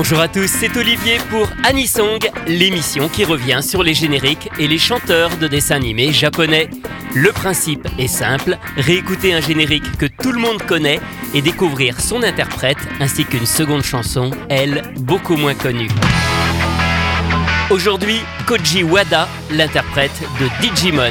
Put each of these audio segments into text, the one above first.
Bonjour à tous, c'est Olivier pour Anisong, l'émission qui revient sur les génériques et les chanteurs de dessins animés japonais. Le principe est simple, réécouter un générique que tout le monde connaît et découvrir son interprète ainsi qu'une seconde chanson, elle, beaucoup moins connue. Aujourd'hui, Koji Wada, l'interprète de Digimon.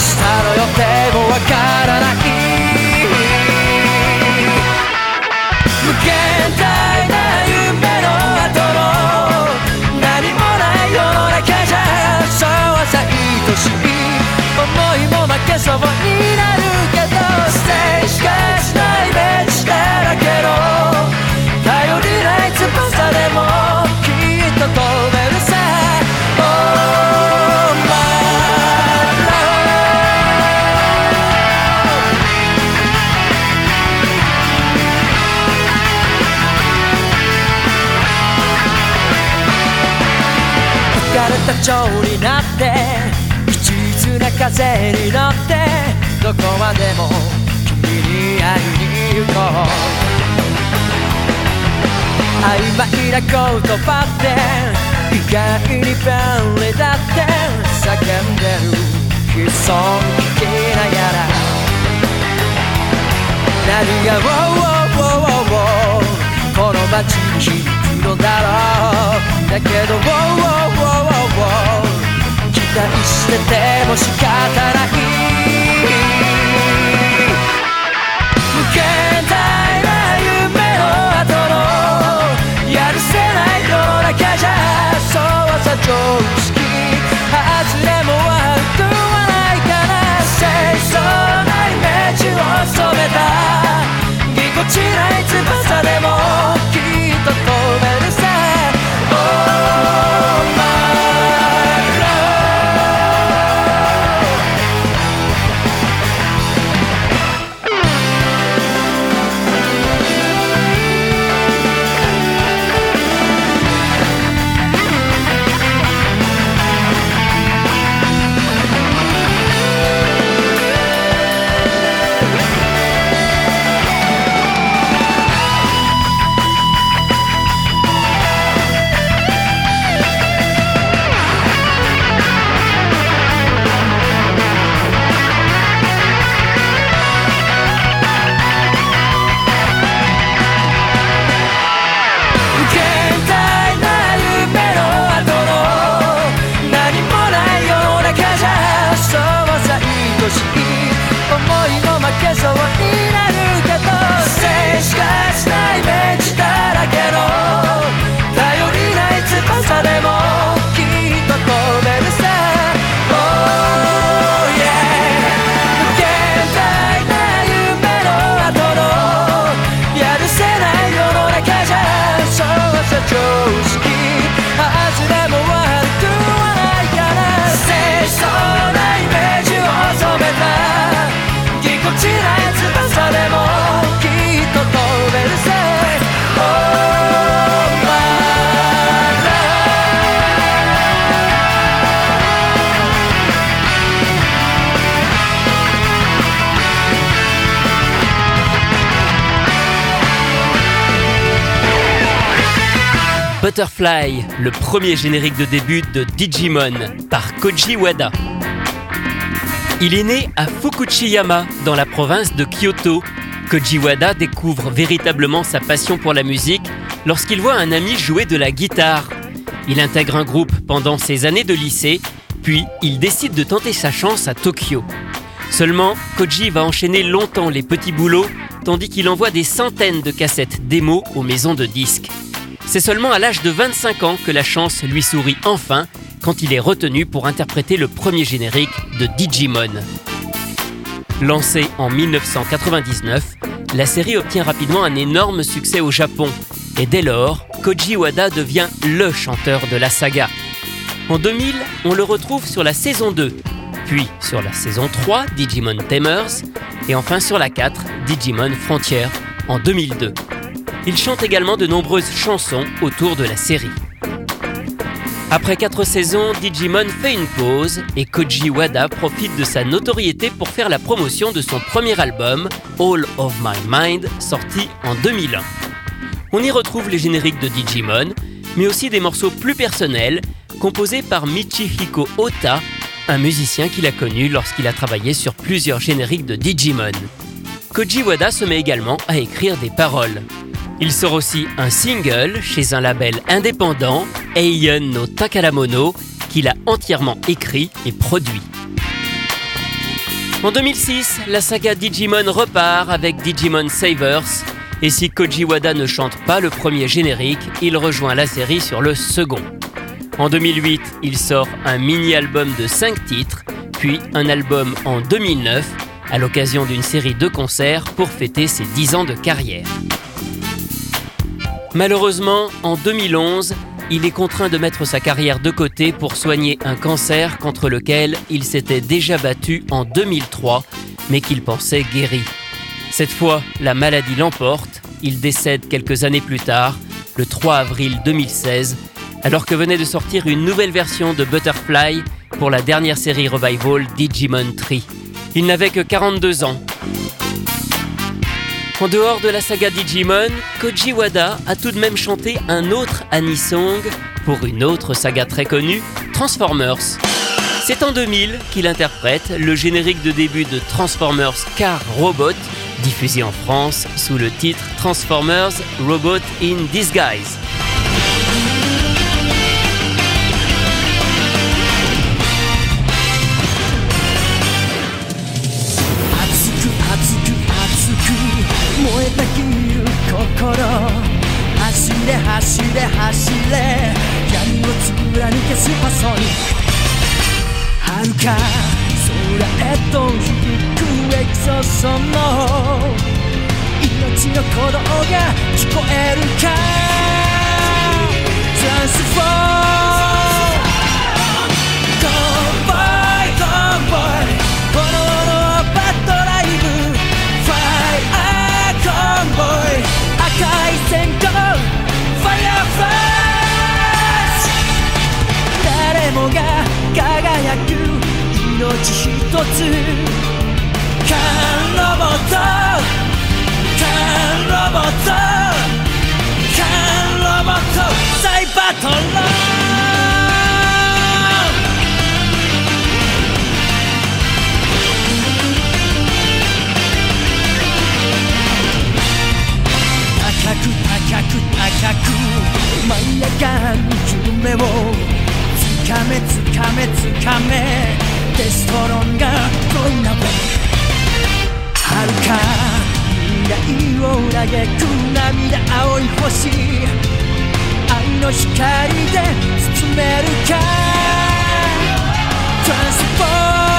明日の予定もわから浮かれた蝶になって一途な風に乗ってどこまでも君に会いに行こう。曖昧な言葉って意外に便利だって叫んでる。悲壮聞きながら。何が「ウォーウォーウォーウォーこの街に響くのだろう。だけど「ウォーウォーウォーウォーウォー期待してても仕方ない Butterfly, le premier générique de début de Digimon par Koji Wada. Il est né à Fukuchiyama, dans la province de Kyoto. Koji Wada découvre véritablement sa passion pour la musique lorsqu'il voit un ami jouer de la guitare. Il intègre un groupe pendant ses années de lycée, puis il décide de tenter sa chance à Tokyo. Seulement, Koji va enchaîner longtemps les petits boulots, tandis qu'il envoie des centaines de cassettes démo aux maisons de disques. C'est seulement à l'âge de 25 ans que la chance lui sourit enfin quand il est retenu pour interpréter le premier générique de Digimon. Lancée en 1999, la série obtient rapidement un énorme succès au Japon et dès lors, Koji Wada devient LE chanteur de la saga. En 2000, on le retrouve sur la saison 2, puis sur la saison 3, Digimon Tamers, et enfin sur la 4, Digimon Frontier, en 2002. Il chante également de nombreuses chansons autour de la série. Après 4 saisons, Digimon fait une pause et Koji Wada profite de sa notoriété pour faire la promotion de son premier album, All of My Mind, sorti en 2001. On y retrouve les génériques de Digimon, mais aussi des morceaux plus personnels, composés par Michihiko Ota, un musicien qu'il a connu lorsqu'il a travaillé sur plusieurs génériques de Digimon. Koji Wada se met également à écrire des paroles. Il sort aussi un single chez un label indépendant, Eion no Takaramono, qu'il a entièrement écrit et produit. En 2006, la saga Digimon repart avec Digimon Savers, et si Koji Wada ne chante pas le premier générique, il rejoint la série sur le second. En 2008, il sort un mini-album de 5 titres, puis un album en 2009, à l'occasion d'une série de concerts pour fêter ses 10 ans de carrière. Malheureusement, en 2011, il est contraint de mettre sa carrière de côté pour soigner un cancer contre lequel il s'était déjà battu en 2003, mais qu'il pensait guéri. Cette fois, la maladie l'emporte. Il décède quelques années plus tard, le 3 avril 2016, alors que venait de sortir une nouvelle version de Butterfly pour la dernière série revival Digimon Tree. Il n'avait que 42 ans. En dehors de la saga Digimon, Koji Wada a tout de même chanté un autre Anisong pour une autre saga très connue, Transformers. C'est en 2000 qu'il interprète le générique de début de Transformers Car Robot diffusé en France sous le titre Transformers Robot in Disguise. できる心。走れ走れ走れ。闇を貫けスパソニック遥か空へと響くエクソソンの命の鼓動が聞こえるか。Transform 夢をつかめつかめつかめ。デストロンが恋などはるか未来を嘆く涙青い星。愛の光で包めるか。Transport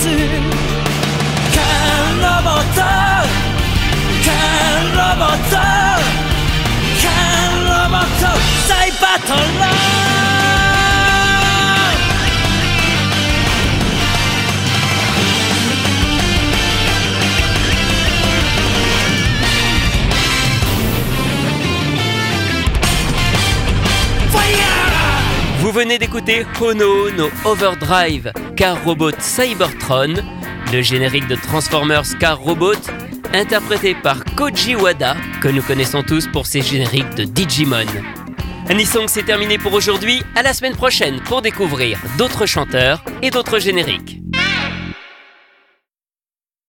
つ。カンロボット。カンロボット。カンロボット。サイバトロ venez d'écouter Hono no Overdrive Car Robot Cybertron, le générique de Transformers Car Robot, interprété par Koji Wada, que nous connaissons tous pour ses génériques de Digimon. Anisong, c'est terminé pour aujourd'hui. À la semaine prochaine pour découvrir d'autres chanteurs et d'autres génériques.